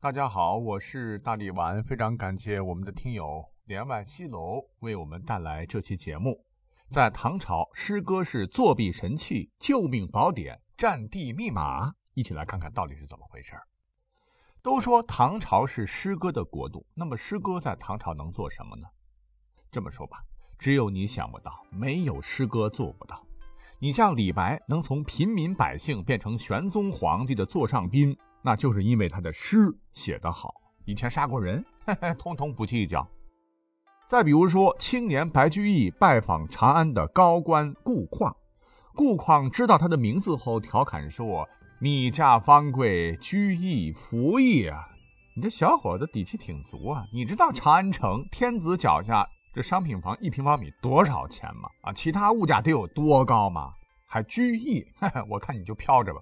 大家好，我是大力丸，非常感谢我们的听友连外西楼为我们带来这期节目。在唐朝，诗歌是作弊神器、救命宝典、战地密码，一起来看看到底是怎么回事。都说唐朝是诗歌的国度，那么诗歌在唐朝能做什么呢？这么说吧，只有你想不到，没有诗歌做不到。你像李白能从平民百姓变成玄宗皇帝的座上宾。那就是因为他的诗写得好，以前杀过人，通通不计较。再比如说，青年白居易拜访长安的高官顾况，顾况知道他的名字后，调侃说：“你家方贵，居易服役啊！你这小伙子底气挺足啊！你知道长安城天子脚下这商品房一平方米多少钱吗？啊，其他物价得有多高吗？还居易？我看你就飘着吧。”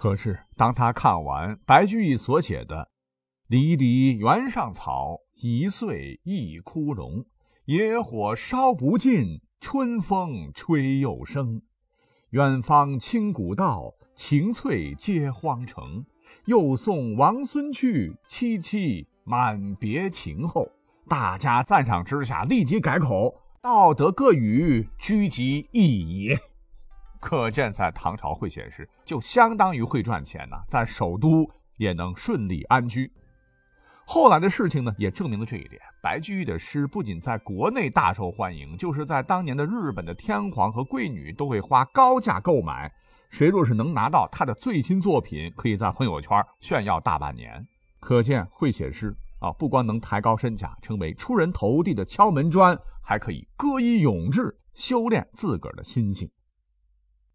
可是，当他看完白居易所写的“离离原上草，一岁一枯荣。野火烧不尽，春风吹又生。远芳侵古道，晴翠接荒城。又送王孙去，萋萋满别情后。”大家赞赏之下，立即改口：“道德各语，居即义也。”可见，在唐朝会写诗，就相当于会赚钱呐，在首都也能顺利安居。后来的事情呢，也证明了这一点。白居易的诗不仅在国内大受欢迎，就是在当年的日本的天皇和贵女都会花高价购买。谁若是能拿到他的最新作品，可以在朋友圈炫耀大半年。可见，会写诗啊，不光能抬高身价，成为出人头地的敲门砖，还可以歌以咏志，修炼自个儿的心性。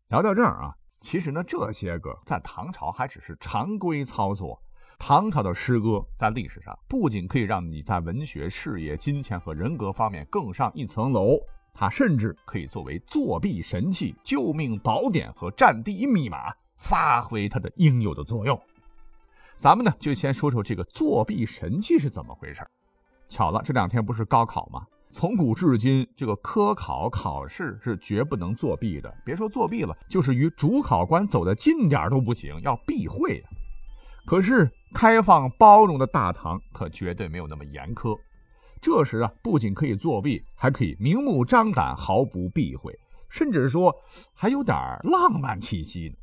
聊到这儿啊，其实呢，这些个在唐朝还只是常规操作。唐朝的诗歌在历史上不仅可以让你在文学、事业、金钱和人格方面更上一层楼，它甚至可以作为作弊神器、救命宝典和战地密码，发挥它的应有的作用。咱们呢，就先说说这个作弊神器是怎么回事。巧了，这两天不是高考吗？从古至今，这个科考考试是绝不能作弊的。别说作弊了，就是与主考官走得近点都不行，要避讳的。可是开放包容的大唐可绝对没有那么严苛。这时啊，不仅可以作弊，还可以明目张胆，毫不避讳，甚至说还有点浪漫气息呢。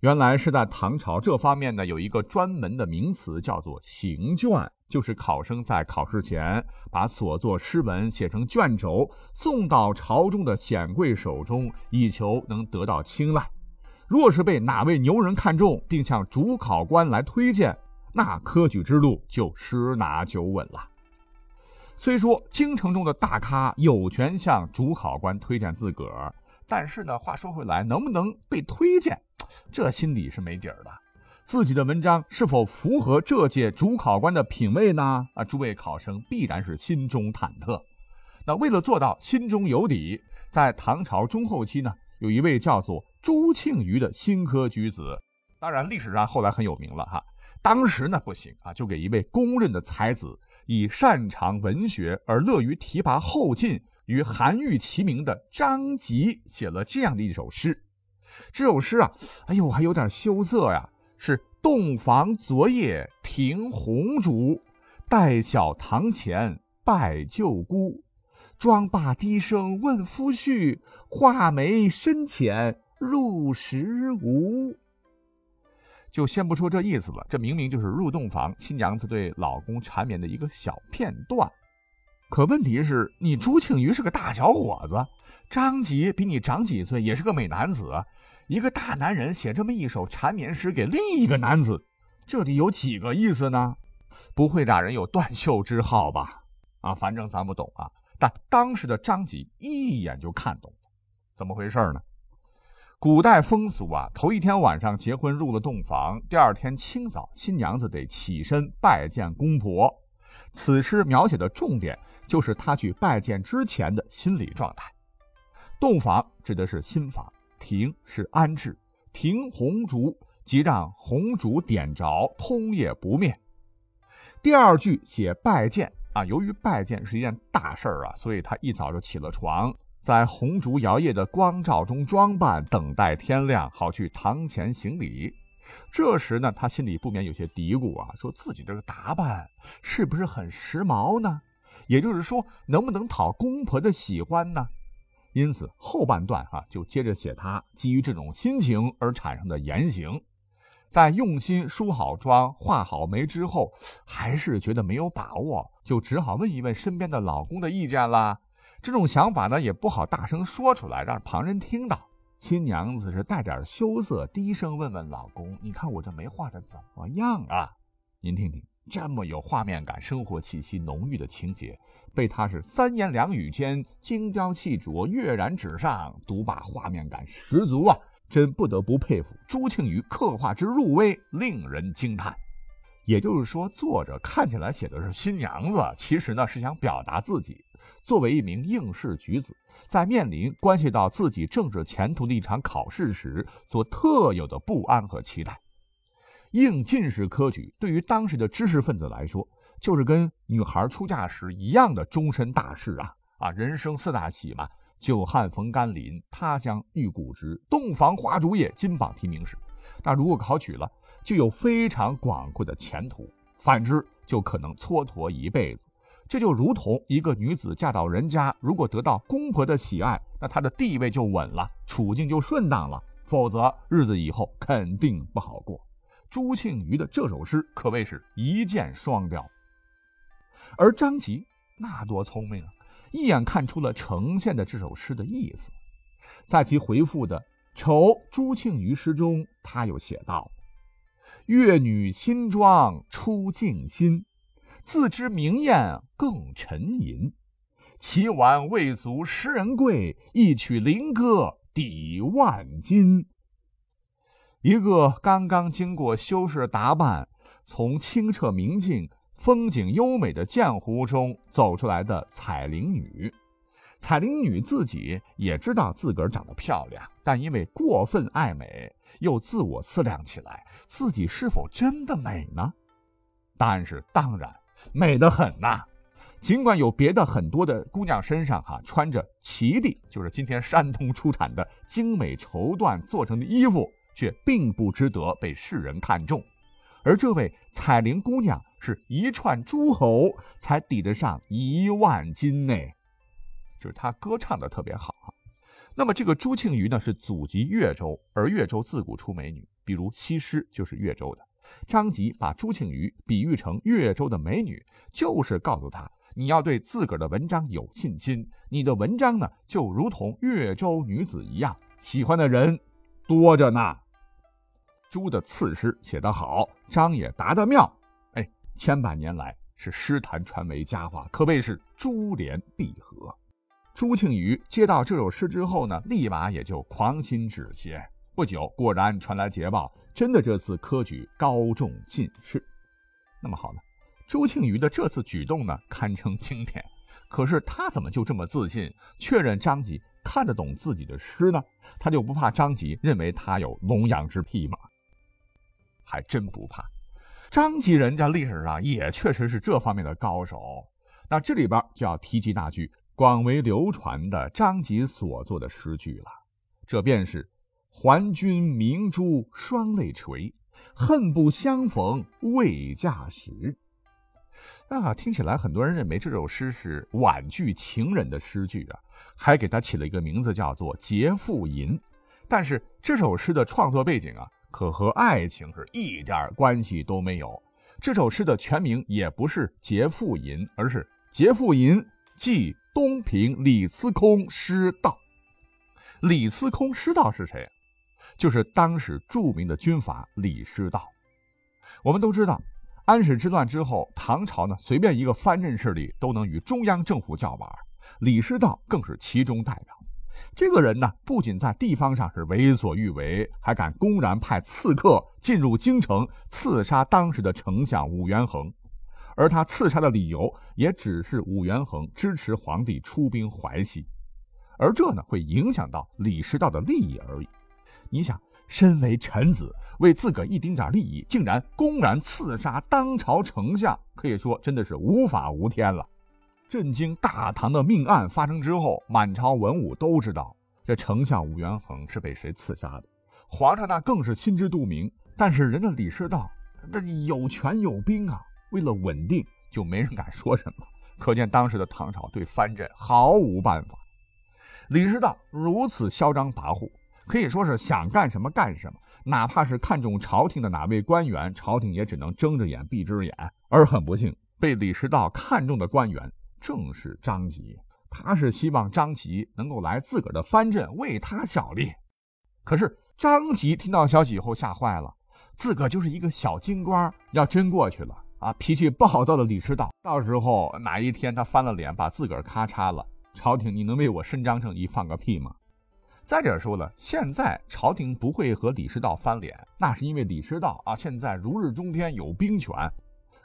原来是在唐朝这方面呢，有一个专门的名词，叫做行卷。就是考生在考试前把所作诗文写成卷轴，送到朝中的显贵手中，以求能得到青睐。若是被哪位牛人看中，并向主考官来推荐，那科举之路就十拿九稳了。虽说京城中的大咖有权向主考官推荐自个儿，但是呢，话说回来，能不能被推荐，这心里是没底儿的。自己的文章是否符合这届主考官的品味呢？啊，诸位考生必然是心中忐忑。那为了做到心中有底，在唐朝中后期呢，有一位叫做朱庆余的新科举子，当然历史上后来很有名了哈。当时呢不行啊，就给一位公认的才子，以擅长文学而乐于提拔后进，与韩愈齐名的张籍写了这样的一首诗。这首诗啊，哎呦，还有点羞涩呀。是洞房昨夜停红烛，待晓堂前拜舅姑。妆罢低声问夫婿，画眉深浅入时无。就先不说这意思了，这明明就是入洞房新娘子对老公缠绵的一个小片段。可问题是，你朱庆余是个大小伙子，张吉比你长几岁，也是个美男子。一个大男人写这么一首缠绵诗给另一个男子，这里有几个意思呢？不会俩人有断袖之好吧？啊，反正咱不懂啊。但当时的张吉一眼就看懂了，怎么回事呢？古代风俗啊，头一天晚上结婚入了洞房，第二天清早新娘子得起身拜见公婆。此诗描写的重点就是他去拜见之前的心理状态。洞房指的是新房。庭是安置，庭红烛即让红烛点着，通夜不灭。第二句写拜见啊，由于拜见是一件大事儿啊，所以他一早就起了床，在红烛摇曳的光照中装扮，等待天亮，好去堂前行礼。这时呢，他心里不免有些嘀咕啊，说自己这个打扮是不是很时髦呢？也就是说，能不能讨公婆的喜欢呢？因此后半段哈就接着写他基于这种心情而产生的言行。在用心梳好妆、化好眉之后，还是觉得没有把握，就只好问一问身边的老公的意见啦。这种想法呢，也不好大声说出来，让旁人听到。新娘子是带点羞涩，低声问问老公：“你看我这眉画的怎么样啊？”您听听，这么有画面感、生活气息浓郁的情节，被他是三言两语间精雕细琢、跃然纸上，独把画面感十足啊！真不得不佩服朱庆余刻画之入微，令人惊叹。也就是说，作者看起来写的是新娘子，其实呢是想表达自己作为一名应试举子，在面临关系到自己政治前途的一场考试时所特有的不安和期待。应进士科举对于当时的知识分子来说，就是跟女孩出嫁时一样的终身大事啊！啊，人生四大喜嘛。久旱逢甘霖，他乡遇故知，洞房花烛夜，金榜题名时。那如果考取了，就有非常广阔的前途；反之，就可能蹉跎一辈子。这就如同一个女子嫁到人家，如果得到公婆的喜爱，那她的地位就稳了，处境就顺当了；否则，日子以后肯定不好过。朱庆余的这首诗可谓是一箭双雕，而张籍那多聪明啊！一眼看出了呈现的这首诗的意思，在其回复的《酬朱庆余》诗中，他又写道：“越女新妆出镜心，自知明艳更沉吟。其晚未足十人贵，一曲灵歌抵万金。”一个刚刚经过修饰打扮，从清澈明净。风景优美的剑湖中走出来的彩玲女，彩玲女自己也知道自个儿长得漂亮，但因为过分爱美，又自我思量起来，自己是否真的美呢？答案是当然，美得很呐。尽管有别的很多的姑娘身上哈穿着齐地，就是今天山东出产的精美绸缎做成的衣服，却并不值得被世人看重。而这位彩玲姑娘是一串诸侯才抵得上一万金呢，就是她歌唱的特别好啊。那么这个朱庆余呢是祖籍越州，而越州自古出美女，比如西施就是越州的。张籍把朱庆余比喻成越州的美女，就是告诉他你要对自个儿的文章有信心，你的文章呢就如同越州女子一样，喜欢的人多着呢。朱的次诗写得好，张也答得妙，哎，千百年来是诗坛传为佳话，可谓是珠联璧合。朱庆余接到这首诗之后呢，立马也就狂心止歇。不久，果然传来捷报，真的这次科举高中进士。那么好了，朱庆余的这次举动呢，堪称经典。可是他怎么就这么自信，确认张籍看得懂自己的诗呢？他就不怕张籍认为他有龙阳之癖吗？还真不怕，张籍人家历史上也确实是这方面的高手。那这里边就要提及那句广为流传的张籍所作的诗句了，这便是“还君明珠双泪垂，恨不相逢未嫁时”。啊，听起来很多人认为这首诗是婉拒情人的诗句啊，还给他起了一个名字叫做《劫富吟》。但是这首诗的创作背景啊。可和爱情是一点关系都没有。这首诗的全名也不是《劫富吟》，而是《劫富吟记东平李司空师道》。李司空师道是谁？就是当时著名的军阀李师道。我们都知道，安史之乱之后，唐朝呢随便一个藩镇势力都能与中央政府叫板，李师道更是其中代表。这个人呢，不仅在地方上是为所欲为，还敢公然派刺客进入京城刺杀当时的丞相武元衡，而他刺杀的理由也只是武元衡支持皇帝出兵淮西，而这呢会影响到李师道的利益而已。你想，身为臣子，为自个一丁点利益，竟然公然刺杀当朝丞相，可以说真的是无法无天了。震惊大唐的命案发生之后，满朝文武都知道这丞相武元衡是被谁刺杀的。皇上那更是心知肚明，但是人家李师道那有权有兵啊，为了稳定，就没人敢说什么。可见当时的唐朝对藩镇毫无办法。李师道如此嚣张跋扈，可以说是想干什么干什么。哪怕是看中朝廷的哪位官员，朝廷也只能睁着眼闭着眼。而很不幸，被李师道看中的官员正是张吉。他是希望张吉能够来自个儿的藩镇为他效力。可是张吉听到消息以后吓坏了，自个儿就是一个小京官，要真过去了啊，脾气暴躁的李师道，到时候哪一天他翻了脸，把自个儿咔嚓了，朝廷你能为我伸张正义放个屁吗？再者说了，现在朝廷不会和李师道翻脸，那是因为李师道啊，现在如日中天，有兵权。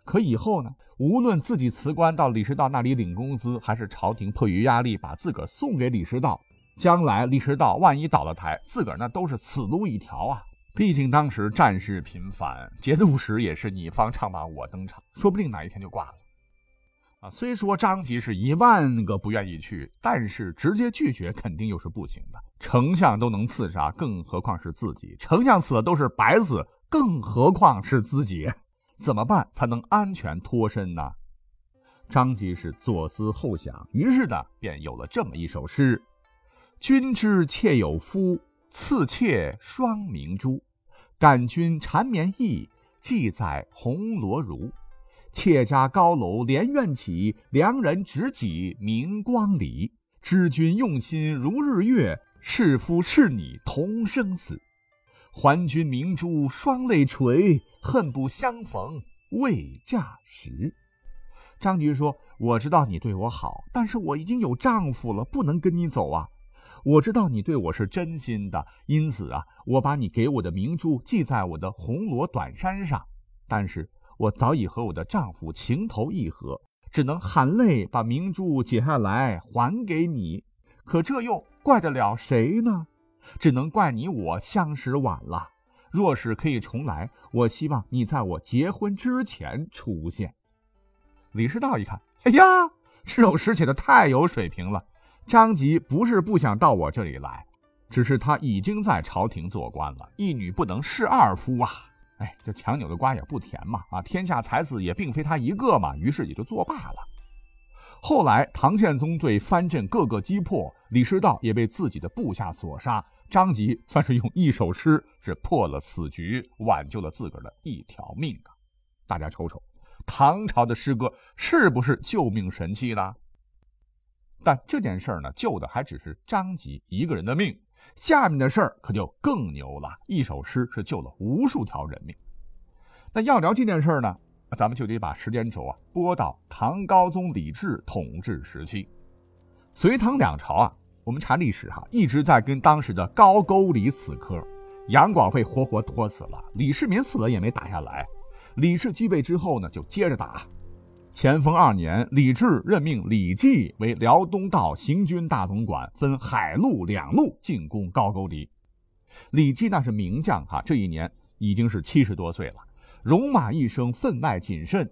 可以后呢，无论自己辞官到李师道那里领工资，还是朝廷迫于压力把自个儿送给李师道，将来李师道万一倒了台，自个儿那都是死路一条啊。毕竟当时战事频繁，节度使也是你方唱罢我登场，说不定哪一天就挂了。啊，虽说张吉是一万个不愿意去，但是直接拒绝肯定又是不行的。丞相都能刺杀，更何况是自己？丞相死了都是白死，更何况是自己？怎么办才能安全脱身呢？张吉是左思后想，于是呢，便有了这么一首诗：“君知妾有夫，赐妾双明珠。感君缠绵意，寄在红罗襦。”妾家高楼连苑起，良人执戟明光里。知君用心如日月，是夫是你同生死。还君明珠双泪垂，恨不相逢未嫁时。张局说：“我知道你对我好，但是我已经有丈夫了，不能跟你走啊。我知道你对我是真心的，因此啊，我把你给我的明珠系在我的红罗短衫上，但是。”我早已和我的丈夫情投意合，只能含泪把明珠解下来还给你。可这又怪得了谁呢？只能怪你我相识晚了。若是可以重来，我希望你在我结婚之前出现。李师道一看，哎呀，这首诗写的太有水平了。张吉不是不想到我这里来，只是他已经在朝廷做官了，一女不能侍二夫啊。哎，这强扭的瓜也不甜嘛！啊，天下才子也并非他一个嘛，于是也就作罢了。后来唐宪宗对藩镇各个击破，李师道也被自己的部下所杀。张吉算是用一首诗是破了死局，挽救了自个儿的一条命啊！大家瞅瞅，唐朝的诗歌是不是救命神器呢？但这件事儿呢，救的还只是张吉一个人的命。下面的事儿可就更牛了，一首诗是救了无数条人命。那要聊这件事儿呢，咱们就得把时间轴啊拨到唐高宗李治统治时期。隋唐两朝啊，我们查历史哈，一直在跟当时的高句丽死磕。杨广被活活拖死了，李世民死了也没打下来。李治继位之后呢，就接着打。乾封二年，李治任命李绩为辽东道行军大总管，分海陆两路进攻高句丽。李绩那是名将哈，这一年已经是七十多岁了，戎马一生，分外谨慎。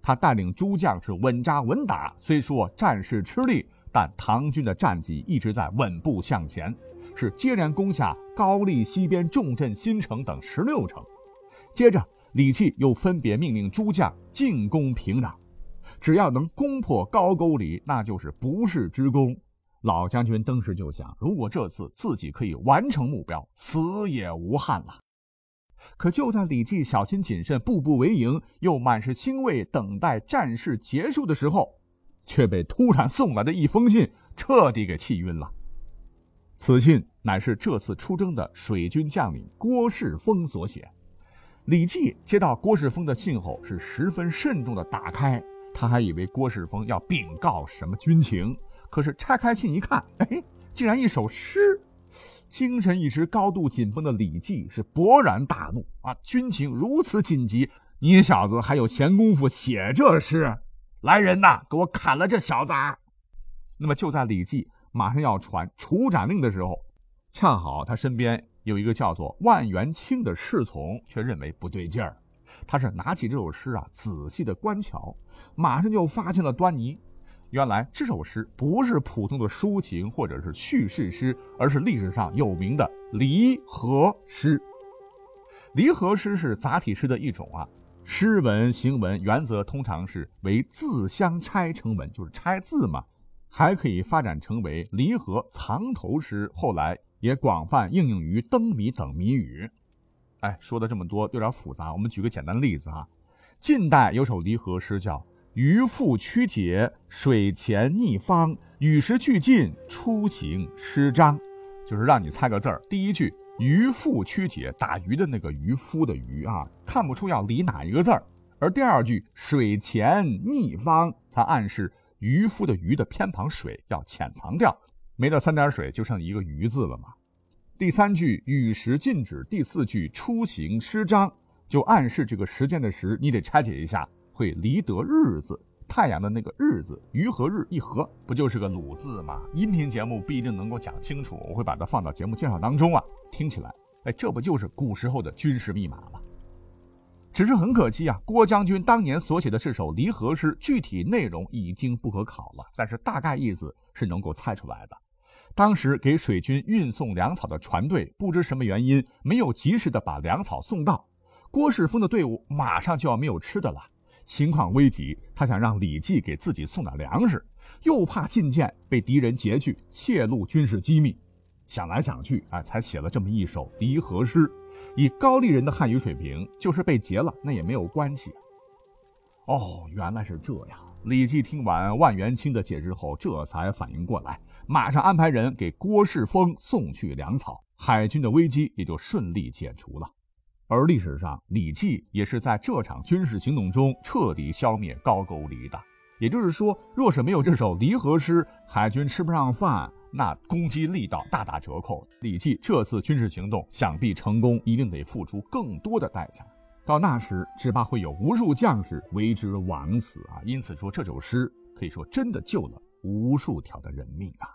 他带领诸将是稳扎稳打，虽说战事吃力，但唐军的战绩一直在稳步向前，是接连攻下高丽西边重镇新城等十六城。接着，李绩又分别命令诸将进攻平壤。只要能攻破高句丽，那就是不世之功。老将军当时就想，如果这次自己可以完成目标，死也无憾了。可就在李绩小心谨慎、步步为营，又满是欣慰，等待战事结束的时候，却被突然送来的一封信彻底给气晕了。此信乃是这次出征的水军将领郭世峰所写。李绩接到郭世峰的信后，是十分慎重的打开。他还以为郭世峰要禀告什么军情，可是拆开信一看，哎，竟然一首诗。精神一直高度紧绷的李绩是勃然大怒啊！军情如此紧急，你小子还有闲工夫写这诗？来人呐，给我砍了这小子！那么就在李绩马上要传处斩令的时候，恰好他身边有一个叫做万元清的侍从，却认为不对劲儿。他是拿起这首诗啊，仔细的观瞧，马上就发现了端倪。原来这首诗不是普通的抒情或者是叙事诗，而是历史上有名的离合诗。离合诗是杂体诗的一种啊，诗文行文原则通常是为字相拆成文，就是拆字嘛，还可以发展成为离合藏头诗，后来也广泛应用于灯谜等谜语。哎，说的这么多有点复杂，我们举个简单的例子啊，近代有首离合诗叫。渔父曲解，水前逆方，与时俱进，出行诗章，就是让你猜个字儿。第一句“渔父曲解”，打鱼的那个渔夫的渔啊，看不出要离哪一个字儿。而第二句“水前逆方”，才暗示渔夫的渔的偏旁水要潜藏掉，没了三点水，就剩一个鱼字了嘛。第三句“与时禁止”，第四句“出行诗章”，就暗示这个时间的时，你得拆解一下。会离得日字，太阳的那个日字，鱼和日一合，不就是个鲁字吗？音频节目不一定能够讲清楚，我会把它放到节目介绍当中啊。听起来，哎，这不就是古时候的军事密码吗？只是很可惜啊，郭将军当年所写的这首离合诗，具体内容已经不可考了，但是大概意思是能够猜出来的。当时给水军运送粮草的船队，不知什么原因没有及时的把粮草送到，郭世峰的队伍马上就要没有吃的了。情况危急，他想让李绩给自己送点粮食，又怕信件被敌人截去，泄露军事机密。想来想去，啊，才写了这么一首离合诗。以高丽人的汉语水平，就是被劫了，那也没有关系。哦，原来是这样。李绩听完万元清的解释后，这才反应过来，马上安排人给郭世峰送去粮草，海军的危机也就顺利解除了。而历史上，李绩也是在这场军事行动中彻底消灭高句丽的。也就是说，若是没有这首离合诗，海军吃不上饭，那攻击力道大打折扣。李绩这次军事行动想必成功，一定得付出更多的代价。到那时，只怕会有无数将士为之枉死啊！因此说，这首诗可以说真的救了无数条的人命啊！